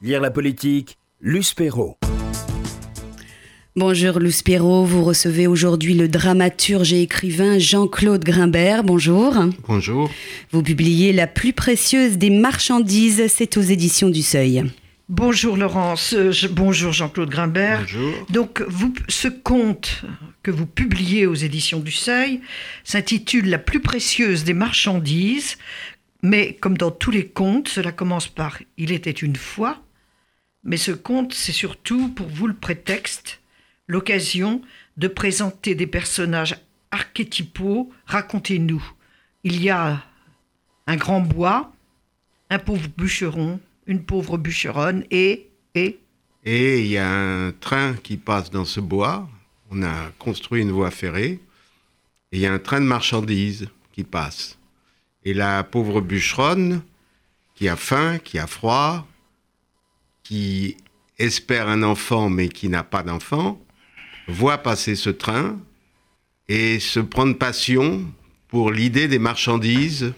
Lire la politique, Luce Perrault. Bonjour Luce Perrault, vous recevez aujourd'hui le dramaturge et écrivain Jean-Claude Grimbert. Bonjour. Bonjour. Vous publiez La plus précieuse des marchandises, c'est aux éditions du Seuil. Bonjour Laurence, euh, je- bonjour Jean-Claude Grimbert. Bonjour. Donc vous, ce conte que vous publiez aux éditions du Seuil s'intitule La plus précieuse des marchandises, mais comme dans tous les contes, cela commence par Il était une fois, mais ce conte c'est surtout pour vous le prétexte, l'occasion de présenter des personnages archétypaux. Racontez-nous. Il y a un grand bois, un pauvre bûcheron, une pauvre bûcheronne et... et? Et il y a un train qui passe dans ce bois. On a construit une voie ferrée. Et il y a un train de marchandises qui passe. Et la pauvre bûcheronne, qui a faim, qui a froid, qui espère un enfant mais qui n'a pas d'enfant, voit passer ce train et se prend de passion pour l'idée des marchandises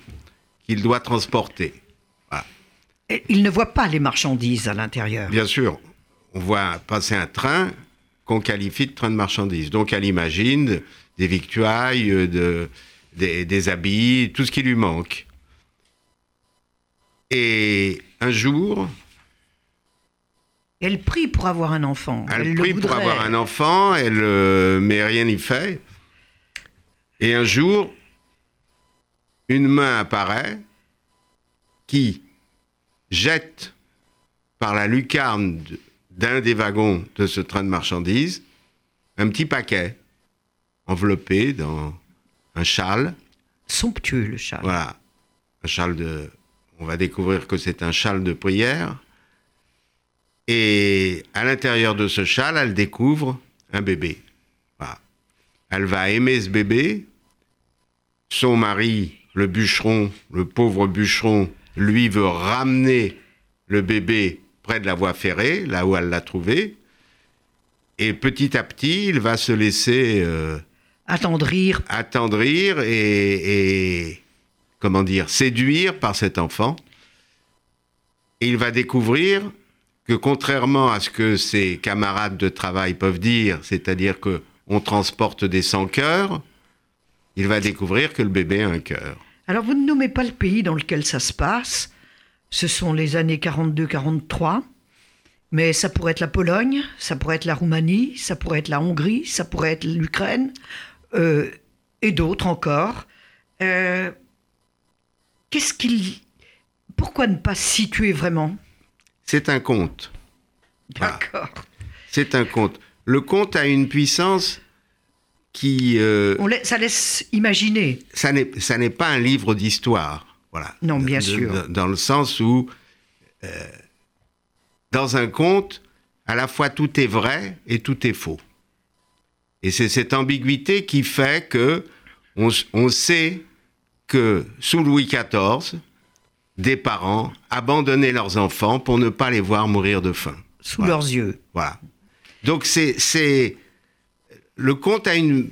qu'il doit transporter. et il ne voit pas les marchandises à l'intérieur. Bien sûr, on voit passer un train qu'on qualifie de train de marchandises. Donc elle imagine des victuailles, euh, de, des, des habits, tout ce qui lui manque. Et un jour, Elle prie pour avoir un enfant. elle, le prie pour avoir un enfant, elle, euh, mais rien n'y fait. Et un jour, une main apparaît qui jette par la lucarne d'un des wagons de ce train de marchandises un petit paquet enveloppé dans un châle. Somptueux le châle. Voilà, un châle de. On va découvrir que c'est un châle de prière. Et à l'intérieur de ce châle, elle découvre un bébé. Voilà. Elle va aimer ce bébé. Son mari, le bûcheron, le pauvre bûcheron, lui veut ramener le bébé près de la voie ferrée, là où elle l'a trouvé. Et petit à petit, il va se laisser euh, Attendrir. attendrir et, et, comment dire séduire par cet enfant. Et il va découvrir que contrairement à ce que ses camarades de travail peuvent dire, c'est-à-dire que on transporte des sans-cœurs, il va découvrir que le bébé a un cœur. Alors vous ne nommez pas le pays dans lequel ça se passe. Ce sont les années 42-43. Mais ça pourrait être la Pologne, ça pourrait être la Roumanie, ça pourrait être la Hongrie, ça pourrait être l'Ukraine, euh, et d'autres encore. Euh, Qu'est-ce qu'il... Pourquoi ne pas situer vraiment C'est un conte. Voilà. D'accord. C'est un conte. Le conte a une puissance qui, euh, On ça laisse imaginer. ça n'est ça n'est pas un livre d'histoire, voilà. Non, bien De- sûr. de- dans le sens où, euh, dans un conte, à la fois tout est vrai et tout est faux. Et c'est cette ambiguïté qui fait que on, s- on sait que sous Louis XIV, des parents abandonnaient leurs enfants pour ne pas les voir mourir de faim. Sous Voilà. leurs yeux. Voilà. Donc c'est c'est le conte a une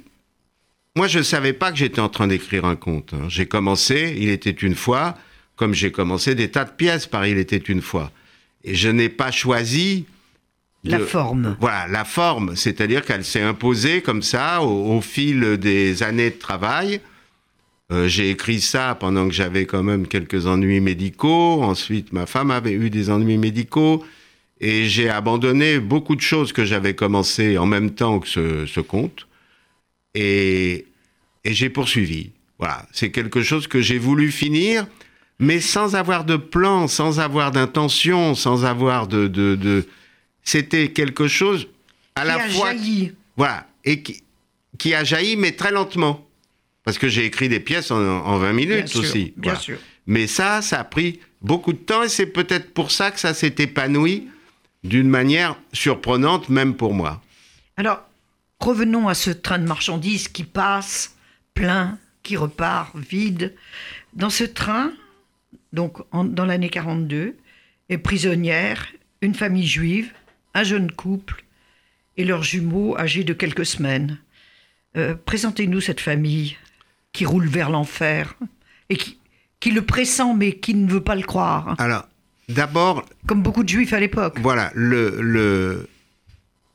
moi je savais pas que j'étais en train d'écrire un conte. hein. J'ai commencé, il était une fois, comme j'ai commencé des tas de pièces par il était une fois. Et je n'ai pas choisi La de- forme. Voilà, la forme, c'est-à-dire qu'elle s'est imposée comme ça au, au fil des années de travail. Euh, j'ai écrit ça pendant que j'avais quand même quelques ennuis médicaux. Ensuite, ma femme avait eu des ennuis médicaux. Et j'ai abandonné beaucoup de choses que j'avais commencé en même temps que ce, ce conte. Et, et j'ai poursuivi. Voilà, c'est quelque chose que j'ai voulu finir, mais sans avoir de plan, sans avoir d'intention, sans avoir de... de, de... C'était quelque chose à Qui la a fois... jailli. Voilà, et qui, qui a jailli, mais très lentement. Parce que j'ai écrit des pièces en, en 20 minutes Bien sûr, aussi. bien Voilà. sûr. Mais ça, ça a pris beaucoup de temps et c'est peut-être pour ça que ça s'est épanoui d'une manière surprenante, même pour moi. Alors, revenons à ce train de marchandises qui passe plein, qui repart vide. Dans ce train, donc en- dans l'année 42, est prisonnière une famille juive, un jeune couple et leurs jumeaux âgés de quelques semaines. Euh, Présentez-nous cette famille qui roule vers l'enfer et qui, qui le pressent mais qui ne veut pas le croire. Alors, d'abord, Comme beaucoup de juifs à l'époque. voilà, le, le,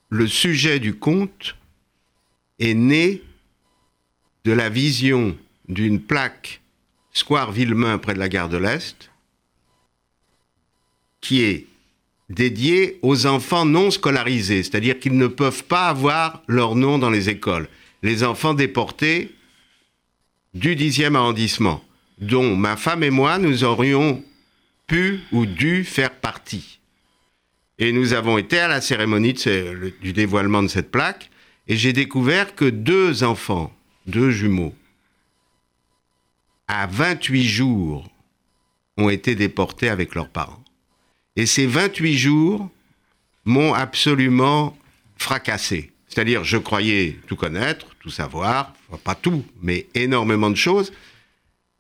le sujet du conte est né de la vision d'une plaque Square Villemain près de la gare de l'Est, qui est dédiée aux enfants non scolarisés, c'est-à-dire qu'ils ne peuvent pas avoir leur nom dans les écoles. Les enfants déportés du 10e arrondissement, dont ma femme et moi, nous aurions pu ou dû faire partie. Et nous avons été à la cérémonie du dévoilement de cette plaque, et j'ai découvert que deux enfants, deux jumeaux, à 28 jours, ont été déportés avec leurs parents. Et ces 28 jours m'ont absolument fracassé. C'est-à-dire, je croyais tout connaître, tout savoir, pas tout, mais énormément de choses,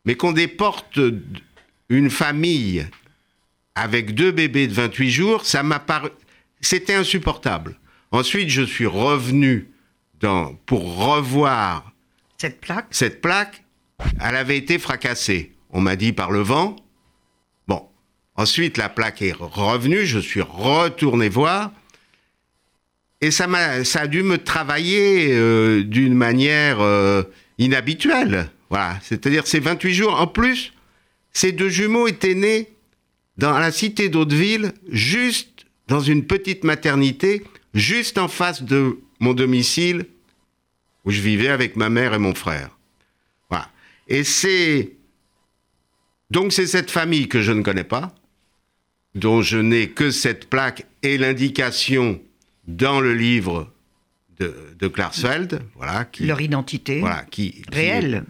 mais qu'on déporte une famille avec deux bébés de 28 jours, ça m'a paru... C'était insupportable. Ensuite, je suis revenu dans, pour revoir Cette plaque. cette plaque, elle avait été fracassée. On m'a dit par le vent. Bon. Ensuite, la plaque est revenue. Je suis retourné voir. Et ça, m'a, ça a dû me travailler euh, d'une manière euh, inhabituelle. Voilà. C'est-à-dire, ces 28 jours. En plus, ces deux jumeaux étaient nés dans la cité d'Hauteville, juste dans une petite maternité, juste en face de mon domicile où je vivais avec ma mère et mon frère. Voilà. Et c'est. Donc, c'est cette famille que je ne connais pas, dont je n'ai que cette plaque et l'indication dans le livre de, de Klarsfeld, voilà, qui, Leur identité voilà, qui, qui est- réelle.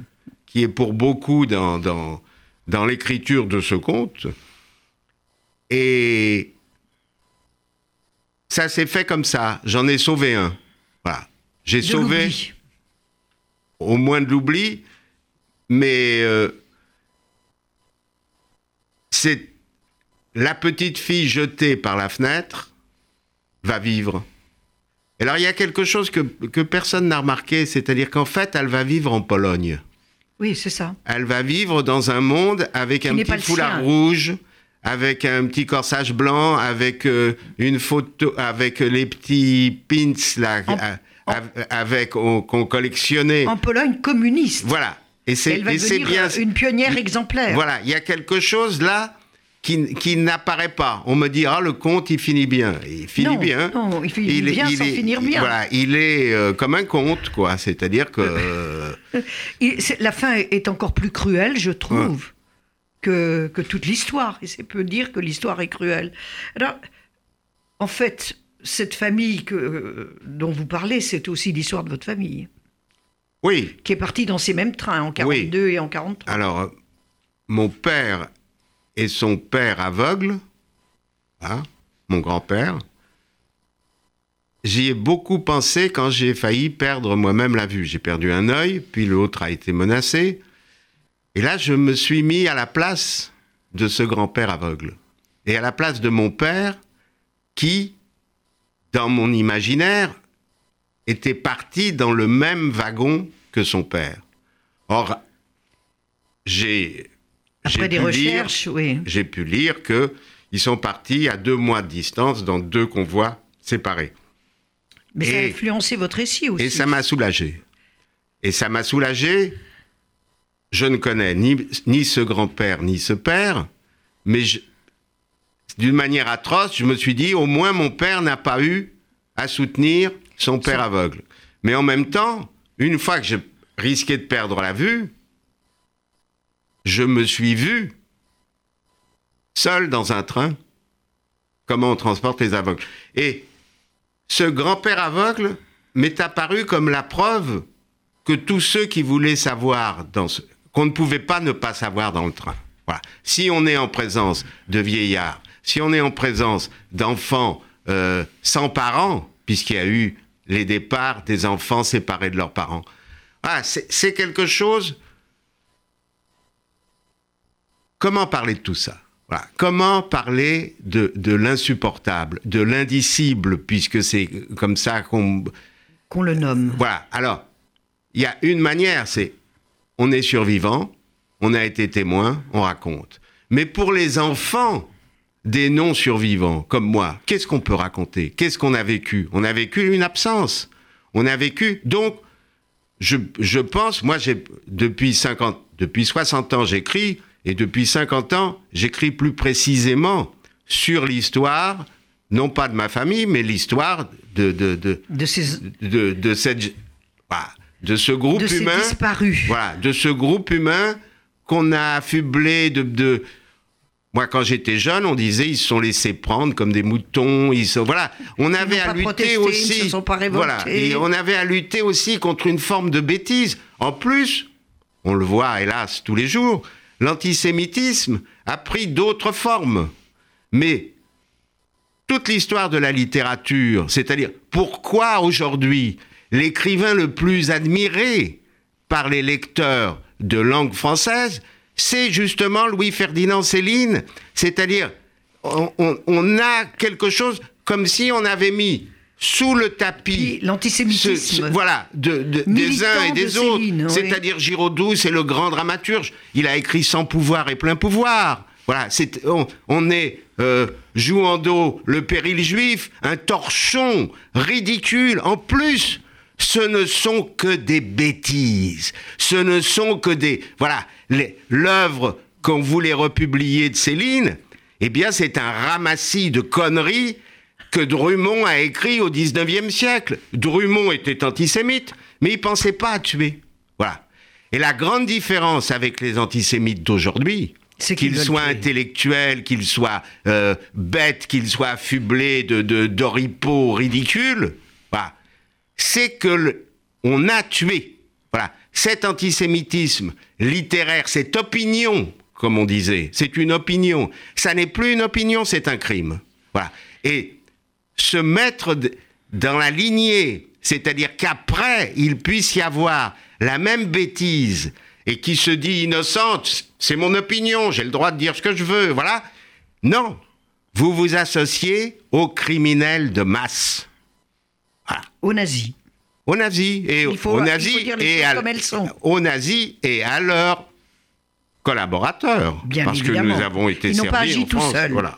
qui est pour beaucoup dans, dans, dans l'écriture de ce conte. Et ça s'est fait comme ça. J'en ai sauvé un. Voilà. J'ai sauvé au moins de l'oubli, mais euh, c'est la petite fille jetée par la fenêtre va vivre. Alors il y a quelque chose que, que personne n'a remarqué, c'est-à-dire qu'en fait elle va vivre en Pologne. Oui, c'est ça. Elle va vivre dans un monde avec Qui un petit foulard sien. rouge, avec un petit corsage blanc, avec euh, une photo, avec les petits pins là, En- a- a- avec on- qu'on collectionnait. En Pologne communiste. Voilà. Et c'est Elle va et c'est devenir bien. euh, une pionnière exemplaire. Voilà, il y a quelque chose là qui, qui n'apparaît pas. On me dit ah le conte il finit bien. Il finit Non, bien. non, il finit bien sans finir bien. Voilà, il est euh, comme un conte quoi. C'est-à-dire que euh, la fin est encore plus cruelle, je trouve, que, que toute l'histoire. Et c'est peu dire que l'histoire est cruelle. Alors, en fait, cette famille que, euh, dont vous parlez, c'est aussi l'histoire de votre famille, oui. qui est partie dans ces mêmes trains en 42 et en 43. Alors euh, mon père et son père aveugle, hein, mon grand-père. J'y ai beaucoup pensé quand j'ai failli perdre moi-même la vue. J'ai perdu un œil, puis l'autre a été menacé. Et là, je me suis mis à la place de ce grand-père aveugle. Et à la place de mon père, qui, dans mon imaginaire, était parti dans le même wagon que son père. Or, j'ai Après j'ai des pu lire- recherches, oui. j'ai pu lire que ils sont partis à deux mois de distance dans deux convois séparés. Mais ça a influencé votre récit aussi. Et ça m'a soulagé. Et ça m'a soulagé. Je ne connais ni, ni ce grand-père ni ce père, mais d'une manière atroce, je me suis dit, au moins mon père n'a pas eu à soutenir son père aveugle. Mais en même temps, une fois que j'ai risqué de perdre la vue, je me suis vu seul dans un train. Comment on transporte les aveugles. Et ce grand-père aveugle m'est apparu comme la preuve que tous ceux qui voulaient savoir qu'on ne pouvait pas ne pas savoir dans le train. Voilà. Si on est en présence de vieillards, si on est en présence d'enfants euh, sans parents, puisqu'il y a eu les départs des enfants séparés de leurs parents, ah, c'est quelque chose. Comment parler de tout ça? Voilà. Comment parler de, de l'insupportable, de l'indicible, puisque c'est comme ça qu'on Qu'on le nomme. voilà. Alors, il y a une manière, c'est on est survivant, on a été témoin, on raconte. Mais pour les enfants, des non-survivants comme moi, qu'est-ce qu'on peut raconter? Qu'est-ce qu'on a vécu? On a vécu une absence. On a vécu. Donc, je, je pense, moi, j'ai depuis 50, depuis 60 ans, j'écris, et depuis 50 ans, j'écris plus précisément sur l'histoire, non pas de ma famille, mais l'histoire de, de, de, De ces, de, de cette, voilà, de ce groupe de ces humain disparus. voilà, de ce groupe humain qu'on a affublé de, de- Moi, quand j'étais jeune, on disait ils se sont laissés prendre comme des moutons. Ils sont... Voilà, on avait à lutter protesté, ils aussi. ne se sont pas révoltés. Voilà, et on avait à lutter aussi contre une forme de bêtise. En plus, on le voit hélas tous les jours, l'antisémitisme a pris d'autres formes. Mais toute l'histoire de la littérature, c'est-à-dire pourquoi aujourd'hui l'écrivain le plus admiré par les lecteurs de langue française, c'est justement Louis-Ferdinand Céline. C'est-à-dire, on, on- on a quelque chose comme si on avait mis sous le tapis l'antisémitisme. voilà, de, de- des uns et de des autres. Oui. C'est-à-dire Giraudoux, c'est le grand dramaturge. Il a écrit Sans pouvoir et plein pouvoir. Voilà, c'est, on, on est euh, Jouando, le péril juif, un torchon ridicule. En plus, ce ne sont que des bêtises. Ce ne sont que des. Voilà, l'œuvre qu'on voulait republier de Céline, eh bien, c'est un ramassis de conneries que Drummond a écrit au 19e siècle. Drummond était antisémite, mais il pensait pas à tuer. Voilà. Et la grande différence avec les antisémites d'aujourd'hui, C'est qu'ils soient intellectuels, qu'ils soient euh, bêtes, qu'ils soient affublés de, ridicules, voilà, c'est que le- on a tué. Voilà. Cet antisémitisme littéraire, cette opinion, comme on disait, c'est une opinion. Ça n'est plus une opinion, c'est un crime. Voilà. Et se mettre dans la lignée, c'est-à-dire qu'après, il puisse y avoir la même bêtise et qui se dit innocente, c'est mon opinion, j'ai le droit de dire ce que je veux, voilà. Non, vous vous associez aux criminels de masse, Aux nazis. aux nazis et Il faut- aux il nazis faut dire les et à, comme elles sont. aux nazis et à leurs collaborateurs, Bien parce évidemment. que nous avons été Ils n'ont servis pas agi en tout France, seuls. Voilà.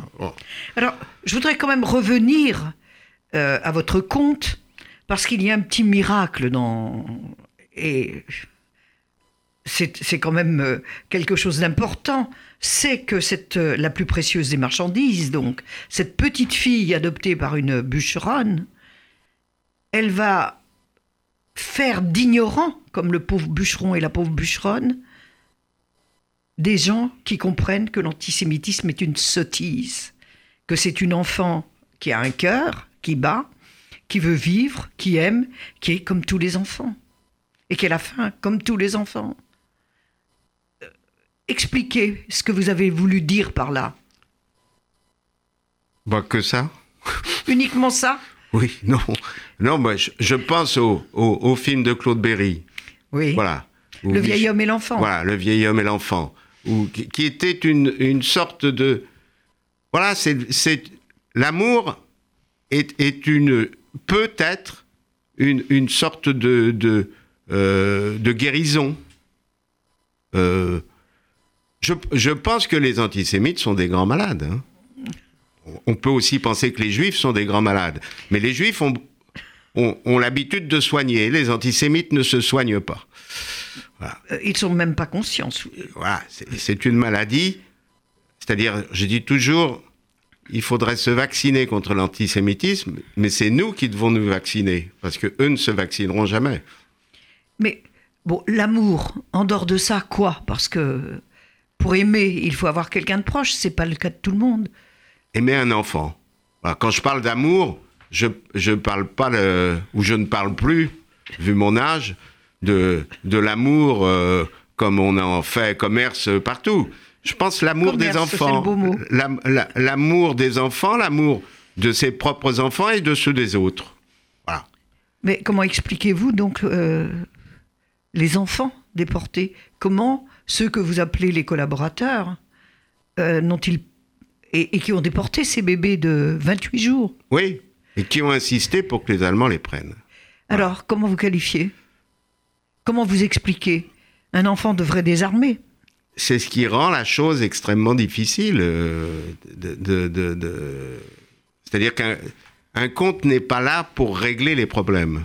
Alors, je voudrais quand même revenir euh, à votre conte, parce qu'il y a un petit miracle dans. Et c'est c'est quand même euh, quelque chose d'important. C'est que cette, euh, la plus précieuse des marchandises, donc, cette petite fille adoptée par une bûcheronne, elle va faire d'ignorants, comme le pauvre bûcheron et la pauvre bûcheronne, des gens qui comprennent que l'antisémitisme est une sottise, que c'est une enfant qui a un cœur, qui bat, qui veut vivre, qui aime, qui est comme tous les enfants, et qu'elle a faim comme tous les enfants. Euh, Expliquez ce que vous avez voulu dire par là. Bah, que ça Uniquement ça? Oui, non. Non, moi, je, je pense au, au, au film de Claude Berry. Oui. Voilà. Le vieil homme et l'enfant. Voilà, le vieil homme et l'enfant. Qui, qui était une, une sorte de. Voilà, c'est. L'amour est, est une. Peut-être une, une sorte de. de, euh, de guérison. Euh, je, je pense que les antisémites sont des grands malades. hein. On peut aussi penser que les juifs sont des grands malades. Mais les juifs ont, ont, ont l'habitude de soigner. Les antisémites ne se soignent pas. Euh, Ils sont même pas conscients. Voilà, c'est une maladie. C'est-à-dire, je dis toujours, il faudrait se vacciner contre l'antisémitisme, mais c'est nous qui devons nous vacciner, parce que eux ne se vaccineront jamais. Mais bon, l'amour, en dehors de ça, quoi? Parce que pour aimer, il faut avoir quelqu'un de proche. C'est pas le cas de tout le monde. Aimer un enfant. Voilà, quand je parle d'amour, je je parle pas ou je ne parle plus, vu mon âge, de de l'amour euh, comme on en fait commerce partout. Je pense l'amour des enfants. La- l'amour des enfants, l'amour de ses propres enfants et de ceux des autres. Voilà. Mais comment expliquez-vous donc euh, les enfants déportés? Comment ceux que vous appelez les collaborateurs euh, n'ont-ils et, et qui ont déporté ces bébés de 28 jours? Oui, et qui ont insisté pour que les Allemands les prennent. Alors, comment vous qualifiez? Comment vous expliquez? Un enfant devrait désarmer. C'est ce qui rend la chose extrêmement difficile. euh, de, de- de- de- C'est-à-dire qu'un un conte n'est pas là pour régler les problèmes.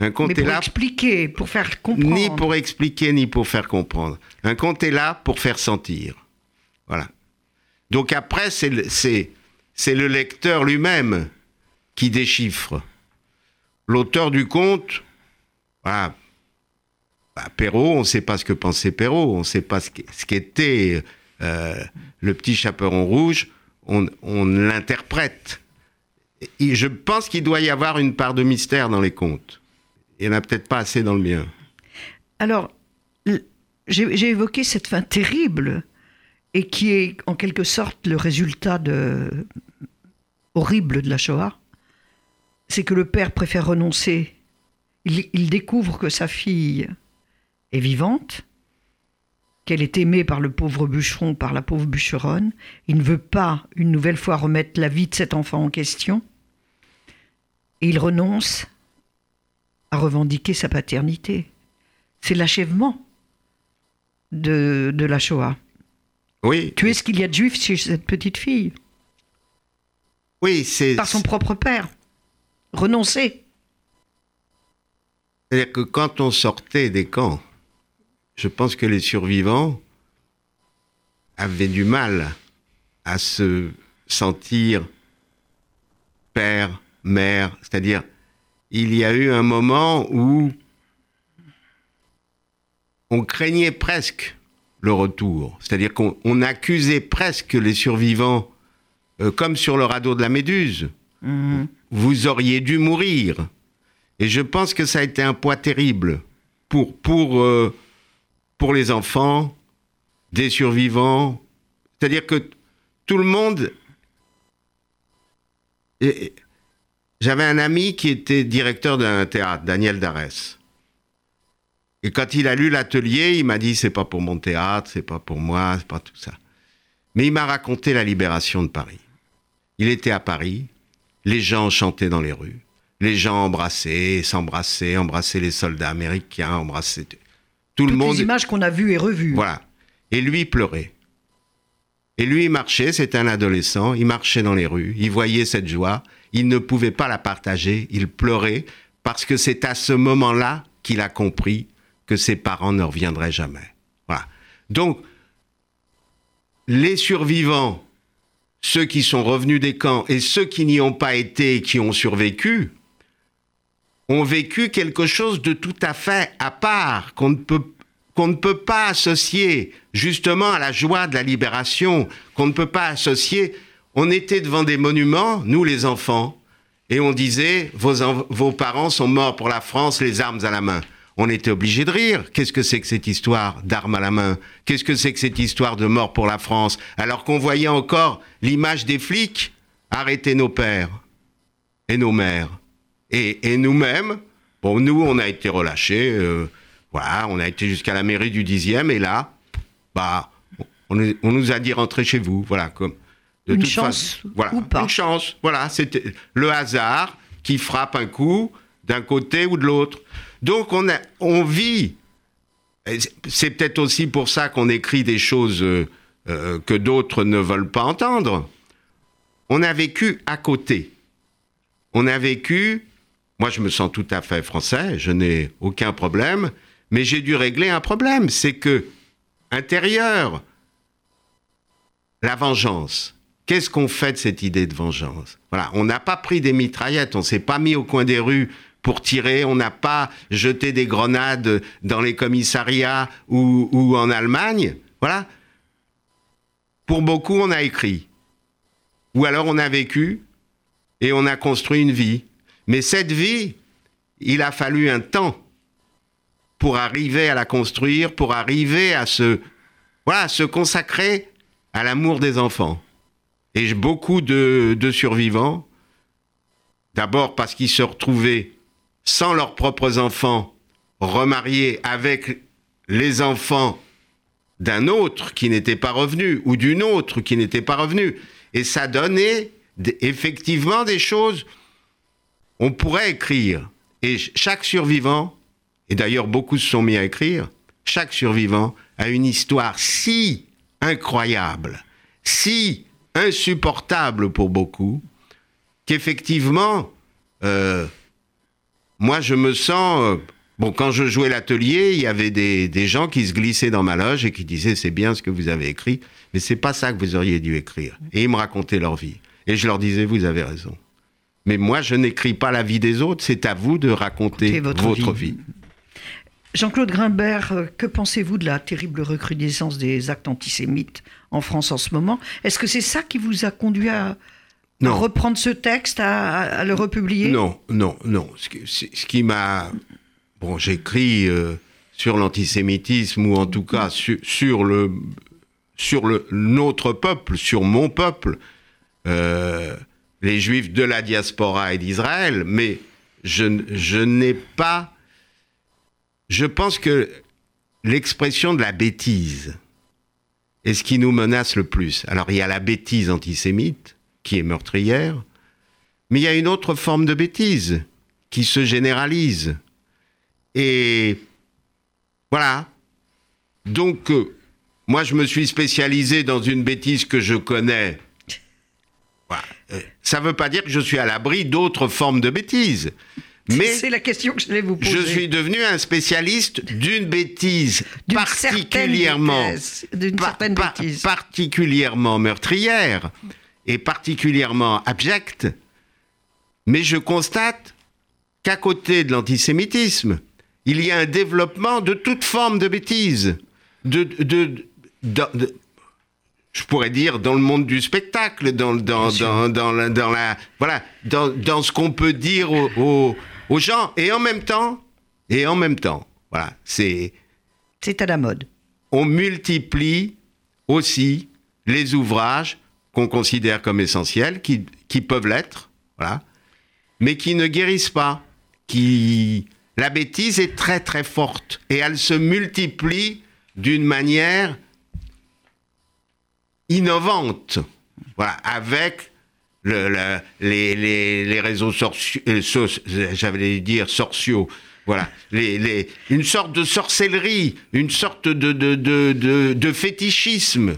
Un conte Mais est pour là expliquer, pour faire comprendre. ni pour expliquer ni pour faire comprendre. Un conte est là pour faire sentir. Voilà. Donc après, c'est le, le lecteur lui-même qui déchiffre. L'auteur du conte, voilà. Bah, Perrault, on ne sait pas ce que pensait Perrault, on ne sait pas ce qu'était euh, le petit chaperon rouge, on, l'interprète. Et je pense qu'il doit y avoir une part de mystère dans les contes. Il n'y en a peut-être pas assez dans le mien. Alors, j'ai évoqué cette fin terrible et qui est en quelque sorte le résultat de, horrible de la Shoah. C'est que le père préfère renoncer. Il découvre que sa fille est vivante, qu'elle est aimée par le pauvre bûcheron, par la pauvre bûcheronne. Il ne veut pas une nouvelle fois remettre la vie de cet enfant en question. Et il renonce à revendiquer sa paternité. C'est l'achèvement de, de la Shoah. Oui, Tu es ce qu'il y a de juif chez cette petite fille, oui, c'est par son propre père. Renoncer. c'est-à-dire que quand on sortait des camps, je pense que les survivants avaient du mal à se sentir père, mère, c'est-à-dire il y a eu un moment où on craignait presque le retour, c'est-à-dire qu'on on accusait presque les survivants, euh, comme sur le radeau de la Méduse, vous auriez dû mourir. Et je pense que ça a été un poids terrible pour, pour, euh, pour les enfants, des survivants. C'est-à-dire que tout le monde... J'avais un ami qui était directeur d'un théâtre, Daniel Darès. Et quand il a lu l'atelier, il m'a dit c'est pas pour mon théâtre, c'est pas pour moi, c'est pas tout ça. Mais il m'a raconté la libération de Paris. Il était à Paris, les gens chantaient dans les rues, les gens embrassaient, s'embrassaient, embrassaient les soldats américains, embrassaient tout le monde. les images qu'on a vues et revues. Voilà. Et lui pleurait. Et lui il marchait, c'était un adolescent, il marchait dans les rues, il voyait cette joie, il ne pouvait pas la partager, il pleurait parce que c'est à ce moment-là qu'il a compris que ses parents ne reviendraient jamais. Voilà. Donc, les survivants, ceux qui sont revenus des camps et ceux qui n'y ont pas été et qui ont survécu, ont vécu quelque chose de tout à fait à part, qu'on ne peut, qu'on ne peut pas associer justement à la joie de la libération, qu'on ne peut pas associer. On était devant des monuments, nous les enfants, et on disait, vos, vos parents sont morts pour la France, les armes à la main. On était obligé de rire. Qu'est-ce que c'est que cette histoire d'armes à la main? Qu'est-ce que c'est que cette histoire de mort pour la France? Alors qu'on voyait encore l'image des flics arrêter nos pères et nos mères. Et, et nous-mêmes, bon, nous, on a été relâchés. euh, voilà, on a été jusqu'à la mairie du 10e, et là, bah, on, nous a dit rentrez chez vous. Voilà, comme. de Une toute chance façon, voilà, ou pas. Une chance. Voilà, c'était le hasard qui frappe un coup d'un côté ou de l'autre. Donc, on, a, on vit. C'est peut-être aussi pour ça qu'on écrit des choses euh, euh, que d'autres ne veulent pas entendre. On a vécu à côté. On a vécu, moi je me sens tout à fait français, je n'ai aucun problème, mais j'ai dû régler un problème, c'est que intérieur, la vengeance. Qu'est-ce qu'on fait de cette idée de vengeance? Voilà, on n'a pas pris des mitraillettes, on s'est pas mis au coin des rues pour tirer, on n'a pas jeté des grenades dans les commissariats ou, ou en Allemagne. Voilà. Pour beaucoup, on a écrit. Ou alors on a vécu et on a construit une vie. Mais cette vie, il a fallu un temps pour arriver à la construire, pour arriver à se, voilà, à se consacrer à l'amour des enfants. Et beaucoup de, survivants, d'abord parce qu'ils se retrouvaient sans leurs propres enfants, remariés avec les enfants d'un autre qui n'était pas revenu, ou d'une autre qui n'était pas revenue. Et ça donnait effectivement des choses. On pourrait écrire. Et ch- chaque survivant, et d'ailleurs beaucoup se sont mis à écrire, chaque survivant a une histoire si incroyable, si insupportable pour beaucoup, qu'effectivement, euh, moi je me sens... euh, bon, quand je jouais l'atelier, il y avait des, des gens qui se glissaient dans ma loge et qui disaient c'est bien ce que vous avez écrit, mais c'est pas ça que vous auriez dû écrire. Et ils me racontaient leur vie. Et je leur disais vous avez raison. Mais moi, je n'écris pas la vie des autres, c'est à vous de raconter votre votre, vie. vie. Jean-Claude Grimbert, euh, que pensez-vous de la terrible recrudescence des actes antisémites en France en ce moment? Est-ce que c'est ça qui vous a conduit à, reprendre ce texte, à, le republier? Non, non, non. Ce qui, ce- ce qui m'a... Bon, j'écris euh, sur l'antisémitisme, ou en tout cas sur, sur le sur le, notre peuple, sur mon peuple, euh, les juifs de la diaspora et d'Israël, mais je, n'ai pas... Je pense que l'expression de la bêtise est ce qui nous menace le plus. Alors il y a la bêtise antisémite, qui est meurtrière, mais il y a une autre forme de bêtise qui se généralise. Et voilà. Donc, euh, moi, je me suis spécialisé dans une bêtise que je connais. Euh, Ça ne veut pas dire que je suis à l'abri d'autres formes de bêtises. Mais C'est la question que j'allais vous poser. je suis devenu un spécialiste d'une bêtise D'une particulièrement, certaine vitesse, d'une par- certaine par- bêtise. particulièrement meurtrière et particulièrement abjecte. Mais je constate qu'à côté de l'antisémitisme, il y a un développement de toute forme de bêtise. De, de- de- de- je pourrais dire dans le monde du spectacle, dans, dans, dans, dans la, dans la- voilà, dans, dans ce qu'on peut dire aux, aux- aux gens. Et en même temps, et en même temps, voilà, c'est C'est à la mode. on multiplie aussi les ouvrages qu'on considère comme essentiels, qui, qui peuvent l'être, voilà, mais qui ne guérissent pas. Qui... La bêtise est très très forte et elle se multiplie d'une manière innovante, voilà, avec le- le- les, les- les réseaux sorciaux, euh, so- j'allais dire sorciaux, voilà, les, les- une sorte de sorcellerie, une sorte de, de, de, de- de fétichisme.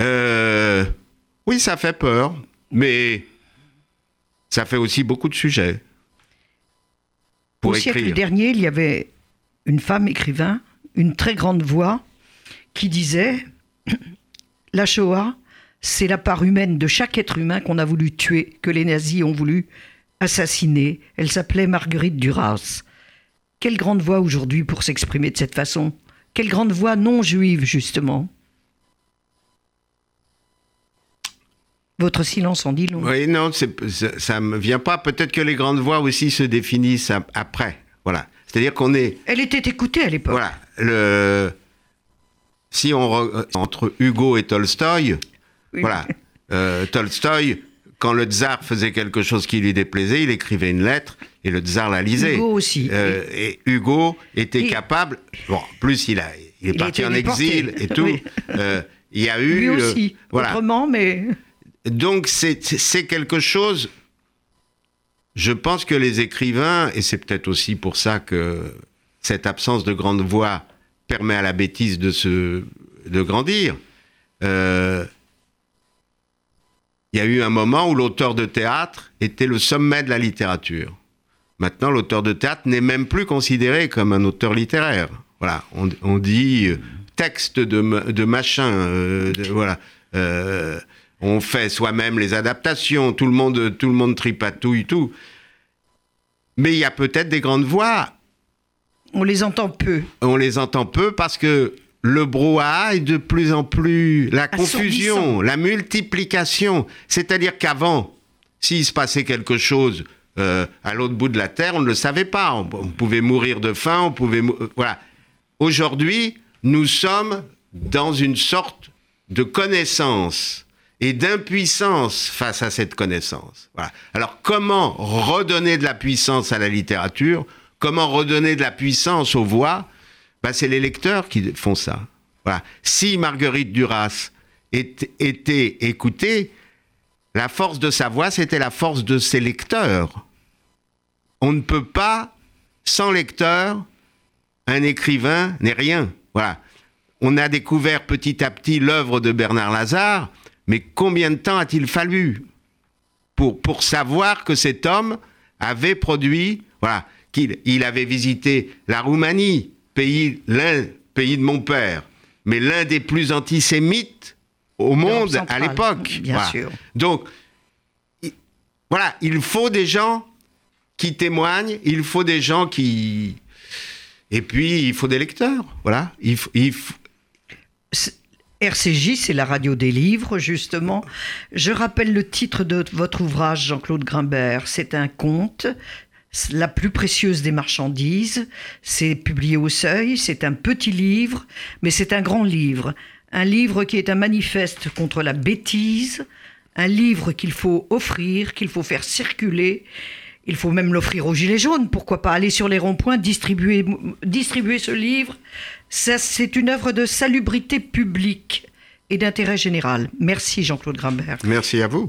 Euh, oui, ça fait peur, mais ça fait aussi beaucoup de sujets. Pour Au siècle dernier, il y avait une femme écrivain, une très grande voix, qui disait La Shoah, c'est la part humaine de chaque être humain qu'on a voulu tuer, que les nazis ont voulu assassiner. Elle s'appelait Marguerite Duras. Quelle grande voix aujourd'hui pour s'exprimer de cette façon? Quelle grande voix non juive, justement? Votre silence en dit long. Oui, non, ça- ça me vient pas. Peut-être que les grandes voix aussi se définissent ap- après. Voilà. C'est-à-dire qu'on est. Elle était écoutée à l'époque. Voilà. Le... Si on. re- Entre Hugo et Tolstoï, Oui. voilà. Euh, Tolstoï, quand le tsar faisait quelque chose qui lui déplaisait, il écrivait une lettre et le tsar la lisait. Hugo aussi, Euh, Et Hugo était Et- capable. Bon, plus, il, a, il est Il parti en déporté. exil et tout. Oui. Euh, il y a eu. Lui euh, aussi. voilà. Autrement, mais. Donc c'est c'est quelque chose. Je pense que les écrivains, et c'est peut-être aussi pour ça que cette absence de grande voix permet à la bêtise de se de grandir. euh, Il y a eu un moment où l'auteur de théâtre était le sommet de la littérature. Maintenant, l'auteur de théâtre n'est même plus considéré comme un auteur littéraire. Voilà, on, dit euh, texte de, de machin, euh, voilà. On fait soi-même les adaptations, tout le monde, tout le monde tripatouille, tout. Mais il y a peut-être des grandes voix, On les entend peu. on les entend peu parce que le brouhaha est de plus en plus la confusion, la multiplication. C'est-à-dire qu'avant, s'il se passait quelque chose euh, à l'autre bout de la terre, on ne le savait pas. On, on pouvait mourir de faim, on pouvait euh, voilà. Aujourd'hui, nous sommes dans une sorte de connaissance et d'impuissance face à cette connaissance. Voilà. Alors comment redonner de la puissance à la littérature Comment redonner de la puissance aux voix? Ben, C'est les lecteurs qui font ça. Voilà. Si Marguerite Duras était écoutée, la force de sa voix, c'était la force de ses lecteurs. On ne peut pas, sans lecteurs, un écrivain n'est rien. Voilà. on a découvert petit à petit l'œuvre de Bernard Lazare, mais combien de temps a-t-il fallu pour, pour savoir que cet homme avait produit, voilà, qu'il il avait visité la Roumanie, pays, l'un, pays de mon père, mais l'un des plus antisémites au monde à l'époque. bien Voilà. sûr. Donc, il- voilà, il faut des gens qui témoignent, il faut des gens qui... Et puis, il faut des lecteurs, voilà. Il faut, il faut- RCJ, c'est la radio des livres, justement. Je rappelle le titre de votre ouvrage, Jean-Claude Grimbert. C'est un conte, la plus précieuse des marchandises. C'est publié au seuil. C'est un petit livre, mais c'est un grand livre. Un livre qui est un manifeste contre la bêtise. Un livre qu'il faut offrir, qu'il faut faire circuler. Il faut même l'offrir aux Gilets jaunes. Pourquoi pas aller sur les ronds-points, distribuer, distribuer ce livre? Ça, C'est une œuvre de salubrité publique et d'intérêt général. Merci Jean-Claude Grimbert. Merci à vous.